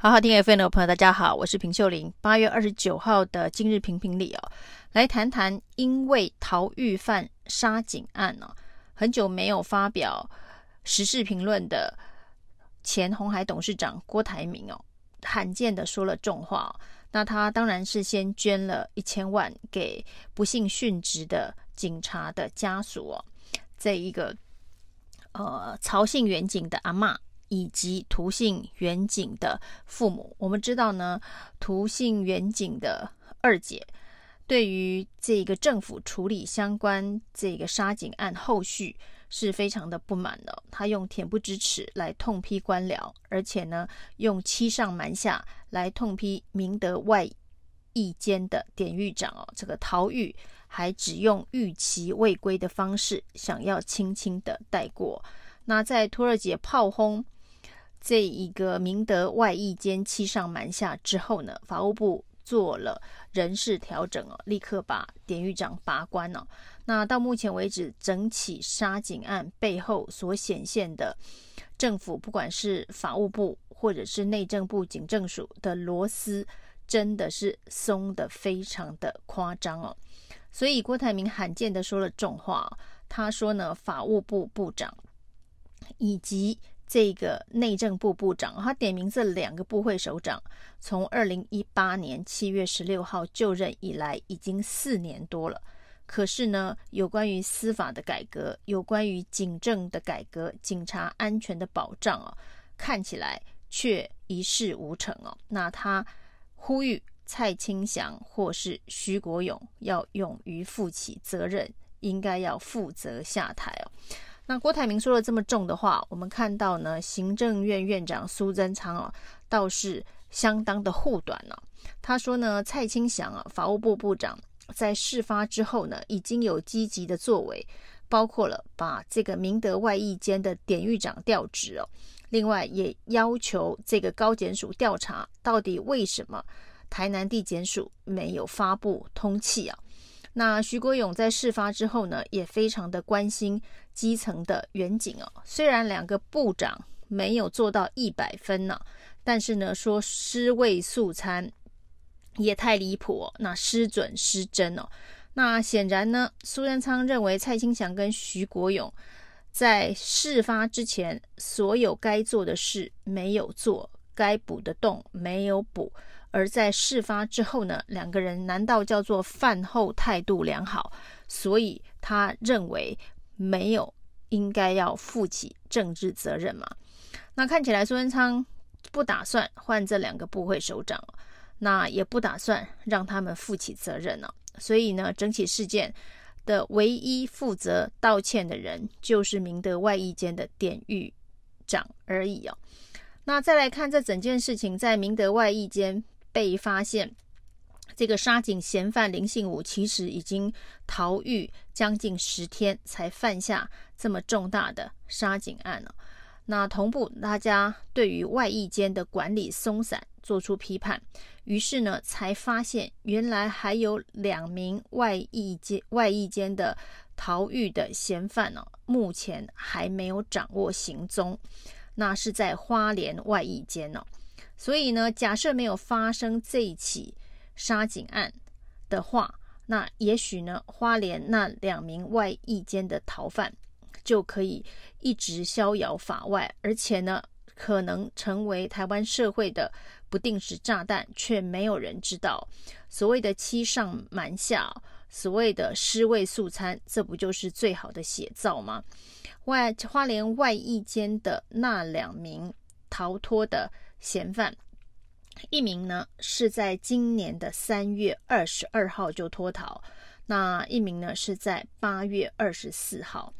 好好听 FM 的朋友，大家好，我是平秀玲。八月二十九号的今日评评理哦，来谈谈因为逃狱犯杀警案哦，很久没有发表时事评论的前鸿海董事长郭台铭哦，罕见的说了重话哦。那他当然是先捐了一千万给不幸殉职的警察的家属哦，这一个呃曹姓远警的阿嬷。以及涂姓远景的父母，我们知道呢，涂姓远景的二姐对于这个政府处理相关这个杀警案后续是非常的不满的。她用恬不知耻来痛批官僚，而且呢，用欺上瞒下来痛批明德外役监的典狱长哦，这个逃狱还只用逾期未归的方式，想要轻轻的带过。那在涂二姐炮轰。这一个明德外役间欺上瞒下之后呢，法务部做了人事调整哦，立刻把典狱长拔关了。那到目前为止，整起杀警案背后所显现的政府，不管是法务部或者是内政部警政署的螺丝，真的是松得非常的夸张哦。所以郭台铭罕见的说了重话，他说呢，法务部部长以及这个内政部部长，他点名这两个部会首长，从二零一八年七月十六号就任以来，已经四年多了。可是呢，有关于司法的改革，有关于警政的改革，警察安全的保障哦，看起来却一事无成哦。那他呼吁蔡清祥或是徐国勇要勇于负起责任，应该要负责下台哦。那郭台铭说了这么重的话，我们看到呢，行政院院长苏贞昌啊，倒是相当的护短呢、他说呢，蔡清祥啊，法务部部长在事发之后呢，已经有积极的作为，包括了把这个明德外役监的典狱长调职哦，另外也要求这个高检署调查到底为什么台南地检署没有发布通气啊。那徐国勇在事发之后呢，也非常的关心基层的远景哦。虽然两个部长没有做到一百分呢、但是呢，说尸位素餐也太离谱哦。那失准失真哦。那显然呢，苏贞昌认为蔡清祥跟徐国勇在事发之前所有该做的事没有做，该补的洞没有补。而在事发之后呢，两个人难道叫做饭后态度良好？所以他认为没有应该要负起政治责任嘛？那看起来苏贞昌不打算换这两个部会首长，那也不打算让他们负起责任了。所以呢，整起事件的唯一负责道歉的人，就是明德外役间的典狱长而已哦。那再来看这整件事情，在明德外役间。被发现，这个杀警嫌犯林信武其实已经逃狱将近十天，才犯下这么重大的杀警案了。那同步，大家对于外役间的管理松散做出批判，于是呢，才发现原来还有两名外役间外役间的逃狱的嫌犯呢，目前还没有掌握行踪，那是在花莲外役间呢。所以呢，假设没有发生这一起杀警案的话，那也许呢，花莲那两名外役间的逃犯就可以一直逍遥法外，而且呢，可能成为台湾社会的不定时炸弹，却没有人知道。所谓的欺上瞒下，所谓的尸位素餐，这不就是最好的写照吗？外花莲外役间的那两名逃脱的。嫌犯一名呢，是在今年的三月二十二号就脱逃，那一名呢是在八月二十四号。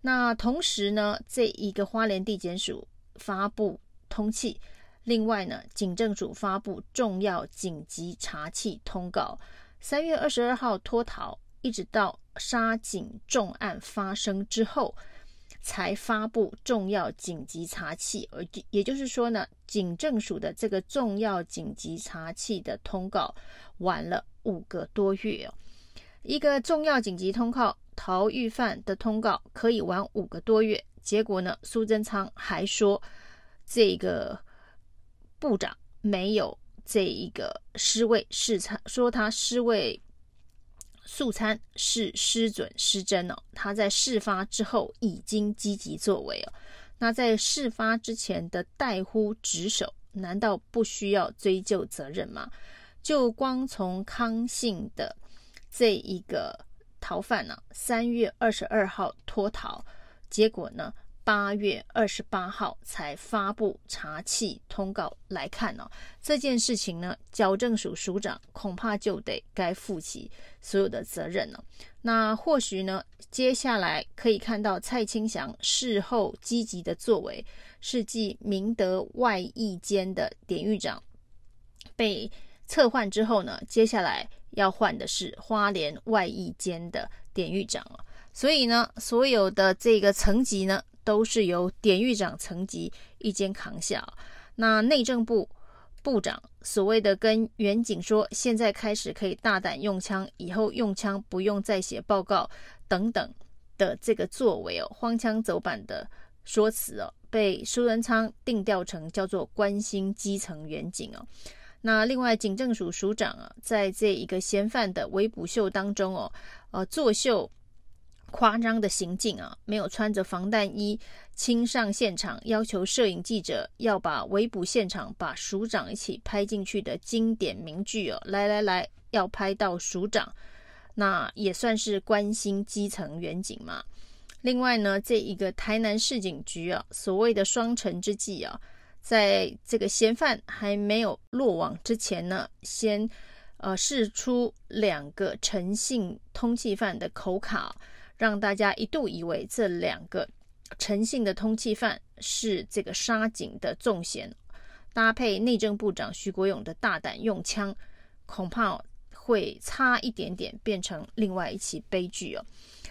那同时呢，这一个花莲地检署发布通缉，另外呢，警政署发布重要紧急查缉通告。三月二十二号脱逃，一直到杀警重案发生之后。才发布重要紧急查缉，而也就是说呢，警政署的这个重要紧急查缉的通告晚了五个多月哦。一个重要紧急通告，逃狱犯的通告可以晚五个多月，结果呢，苏贞昌还说这个部长没有这一个失位视察，说他失位素餐是失准失真哦。他在事发之后已经积极作为哦。那在事发之前的怠忽职守，难道不需要追究责任吗？就光从康信的这一个逃犯呢、啊，三月二十二号脱逃，结果呢，八月二十八号才发布查气通告来看呢、这件事情呢，矫正署署长恐怕就得该负起所有的责任了。那或许呢，接下来可以看到蔡清祥事后积极的作为，是继明德外役监的典狱长被。撤换之后呢，接下来要换的是花莲外役监的典狱长了。所以呢，所有的这个层级呢，都是由典狱长层级一肩扛下。那内政部部长所谓的跟员警说，现在开始可以大胆用枪，以后用枪不用再写报告等等的这个作为哦，荒腔走板的说辞哦，被苏贞昌定调成叫做关心基层员警哦。那另外，警政署署长啊，在这一个嫌犯的围捕秀当中哦，呃，作秀夸张的行径啊，没有穿着防弹衣亲上现场，要求摄影记者要把围捕现场把署长一起拍进去的经典名句哦，来来来，要拍到署长，那也算是关心基层员警嘛。另外呢，这一个台南市警局啊，所谓的双城之计啊。在这个嫌犯还没有落网之前呢，先呃释出两个诚信通缉犯的口卡，让大家一度以为这两个诚信的通缉犯是这个杀警的重嫌，搭配内政部长徐国勇的大胆用枪，恐怕会差一点点变成另外一起悲剧哦。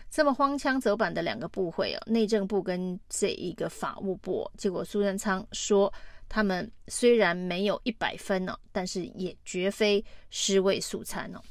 这么荒腔走板的两个部会哦，内政部跟这一个法务部，结果苏贞昌说他们虽然没有一百分哦，但是也绝非尸位素餐哦。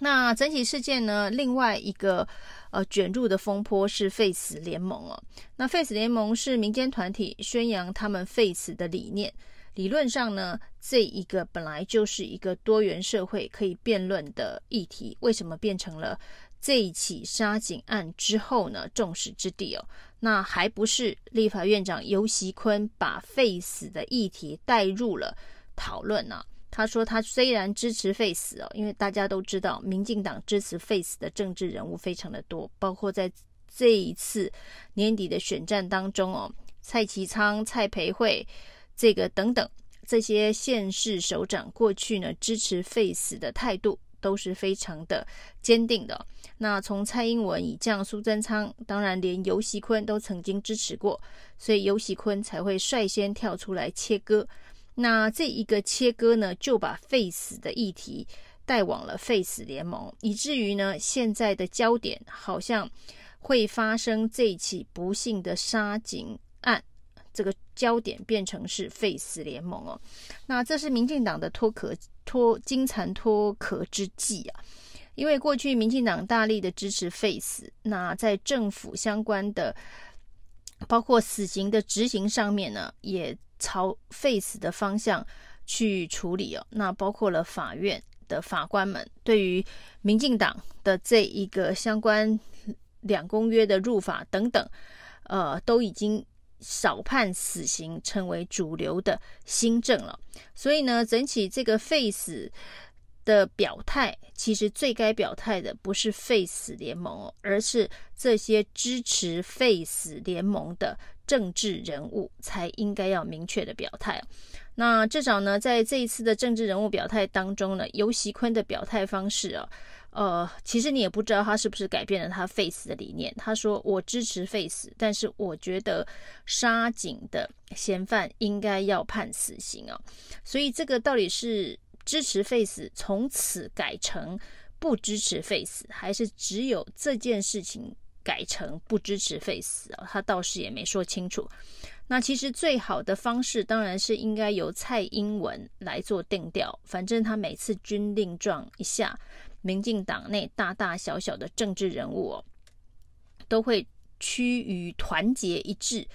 那整体事件呢，另外一个呃卷入的风波是废死联盟哦。那废死联盟是民间团体，宣扬他们废死的理念。理论上呢，这一个本来就是一个多元社会可以辩论的议题，为什么变成了？这一起杀警案之后呢，众矢之的哦，那还不是立法院长游锡堃把废死的议题带入了讨论呢？他说他虽然支持废死哦，因为大家都知道，民进党支持废死的政治人物非常的多，包括在这一次年底的选战当中哦，蔡其昌、蔡培慧这个等等这些县市首长过去呢支持废死的态度。都是非常的坚定的。那从蔡英文以降苏贞昌，当然连游锡堃都曾经支持过，所以游锡堃才会率先跳出来切割。那这一个切割呢，就把废死的议题带往了废死联盟，以至于呢，现在的焦点好像会发生这起不幸的杀警案。这个焦点变成是废死联盟哦，那这是民进党的脱壳脱金蝉脱壳之计啊，因为过去民进党大力的支持废死，那在政府相关的包括死刑的执行上面呢，也朝废死的方向去处理哦，那包括了法院的法官们对于民进党的这一个相关两公约的入法等等，呃，都已经。少判死刑成为主流的新政了，所以呢，整体这个废死的表态，其实最该表态的不是废死联盟，而是这些支持废死联盟的政治人物才应该要明确的表态。那至少呢，在这一次的政治人物表态当中呢，游锡堃的表态方式啊。呃，其实你也不知道他是不是改变了他 Face 的理念。他说：“我支持 Face，，但是我觉得杀警的嫌犯应该要判死刑啊。”所以这个到底是支持 Face，从此改成不支持 Face，，还是只有这件事情改成不支持废死啊？他倒是也没说清楚。那其实最好的方式当然是应该由蔡英文来做定调，反正他每次军令状一下。民进党内大大小小的政治人物哦，都会趋于团结一致，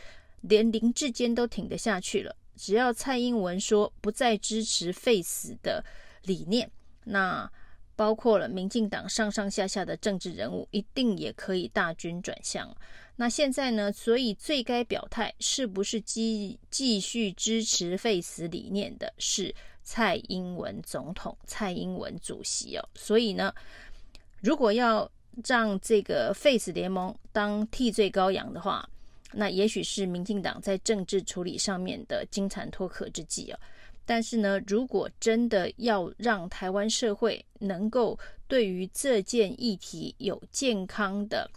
连林志坚都挺得下去了。只要蔡英文说不再支持废死的理念，那包括了民进党上上下下的政治人物，一定也可以大军转向。那现在呢？所以最该表态是不是继继续支持废死理念的是蔡英文总统、蔡英文主席哦。所以呢，如果要让这个废死联盟当替罪羔羊的话，那也许是民进党在政治处理上面的金蝉脱壳之计哦。但是呢，如果真的要让台湾社会能够对于这件议题有健康的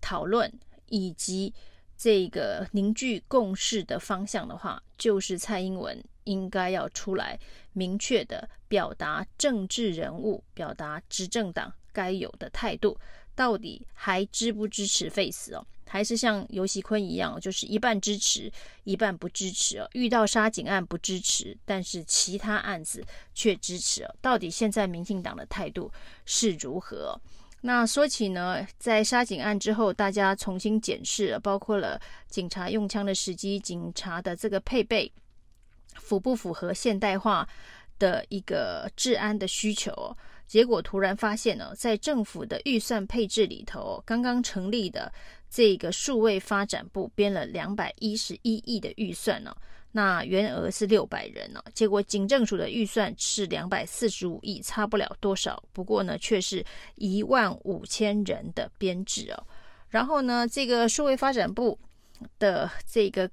讨论，以及这个凝聚共识的方向的话，就是蔡英文应该要出来明确的表达政治人物、表达执政党该有的态度，到底还支不支持 Face 哦？还是像游锡堃一样，就是一半支持，一半不支持哦？遇到杀警案不支持，但是其他案子却支持哦？到底现在民进党的态度是如何？那说起呢，在杀警案之后，大家重新检视，包括了警察用枪的时机、警察的这个配备符不符合现代化的一个治安的需求。结果突然发现呢，在政府的预算配置里头，刚刚成立的这个数位发展部编了两百一十一亿的预算呢。那员额是六百人呢，结果警政署的预算是两百四十五亿，差不了多少。不过呢，却是一万五千人的编制哦。然后呢，这个数位发展部的这个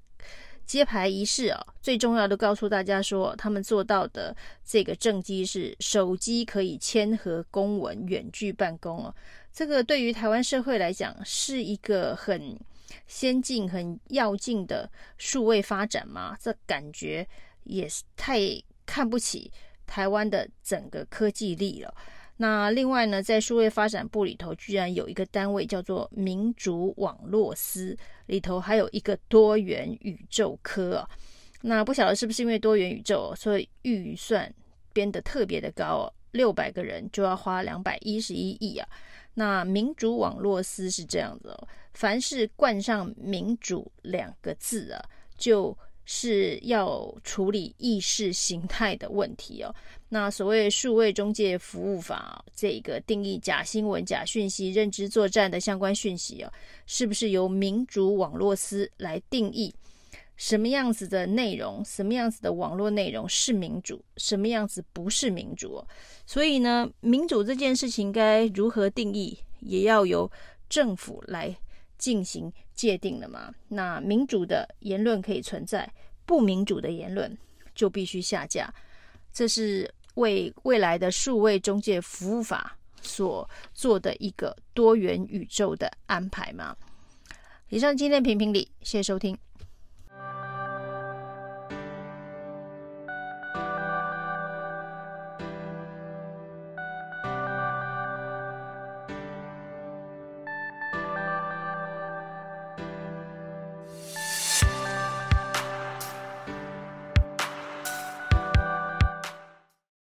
揭牌仪式啊，最重要的告诉大家说，他们做到的这个政绩是手机可以签核公文、远距办公哦。这个对于台湾社会来讲，是一个很。先进很要进的数位发展吗？这感觉也是太看不起台湾的整个科技力了。那另外呢，在数位发展部里头，居然有一个单位叫做民主网络司，里头还有一个多元宇宙科啊。那不晓得是不是因为多元宇宙，所以预算编得特别的高哦，六百个人就要花两百一十一亿啊。那民主网络司是这样子哦，凡是冠上“民主”两个字啊，就是要处理意识形态的问题哦。那所谓数位中介服务法这个定义假新闻、假讯息、认知作战的相关讯息哦，是不是由民主网络司来定义？什么样子的内容，什么样子的网络内容是民主，什么样子不是民主？所以呢，民主这件事情该如何定义，也要由政府来进行界定了嘛。那民主的言论可以存在，不民主的言论就必须下架。这是为未来的数位中介服务法所做的一个多元宇宙的安排吗。以上今天评评理，谢谢收听。